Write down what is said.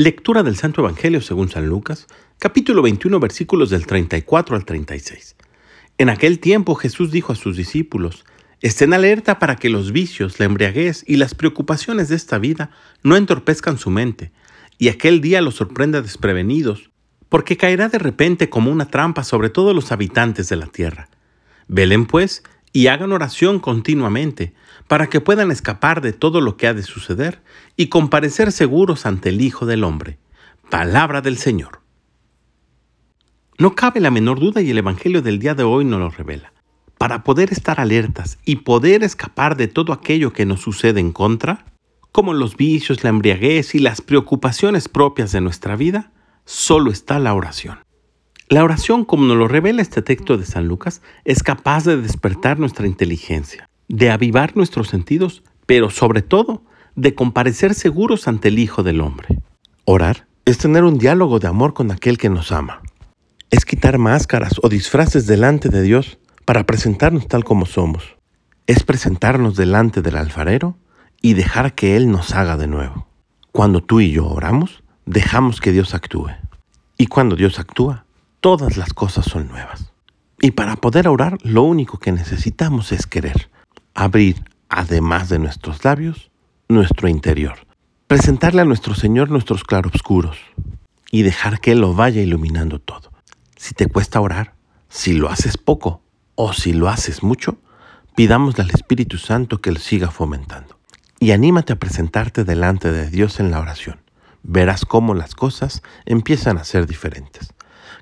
Lectura del Santo Evangelio según San Lucas, capítulo 21, versículos del 34 al 36. En aquel tiempo Jesús dijo a sus discípulos, Estén alerta para que los vicios, la embriaguez y las preocupaciones de esta vida no entorpezcan su mente, y aquel día los sorprenda desprevenidos, porque caerá de repente como una trampa sobre todos los habitantes de la tierra. Velen pues y hagan oración continuamente, para que puedan escapar de todo lo que ha de suceder y comparecer seguros ante el Hijo del Hombre. Palabra del Señor. No cabe la menor duda y el Evangelio del día de hoy nos lo revela. Para poder estar alertas y poder escapar de todo aquello que nos sucede en contra, como los vicios, la embriaguez y las preocupaciones propias de nuestra vida, solo está la oración. La oración, como nos lo revela este texto de San Lucas, es capaz de despertar nuestra inteligencia, de avivar nuestros sentidos, pero sobre todo de comparecer seguros ante el Hijo del Hombre. Orar es tener un diálogo de amor con aquel que nos ama. Es quitar máscaras o disfraces delante de Dios para presentarnos tal como somos. Es presentarnos delante del alfarero y dejar que Él nos haga de nuevo. Cuando tú y yo oramos, dejamos que Dios actúe. Y cuando Dios actúa, todas las cosas son nuevas. Y para poder orar, lo único que necesitamos es querer. Abrir, además de nuestros labios, nuestro interior. Presentarle a nuestro Señor nuestros claroscuros y dejar que Él lo vaya iluminando todo. Si te cuesta orar, si lo haces poco o si lo haces mucho, pidámosle al Espíritu Santo que lo siga fomentando. Y anímate a presentarte delante de Dios en la oración. Verás cómo las cosas empiezan a ser diferentes.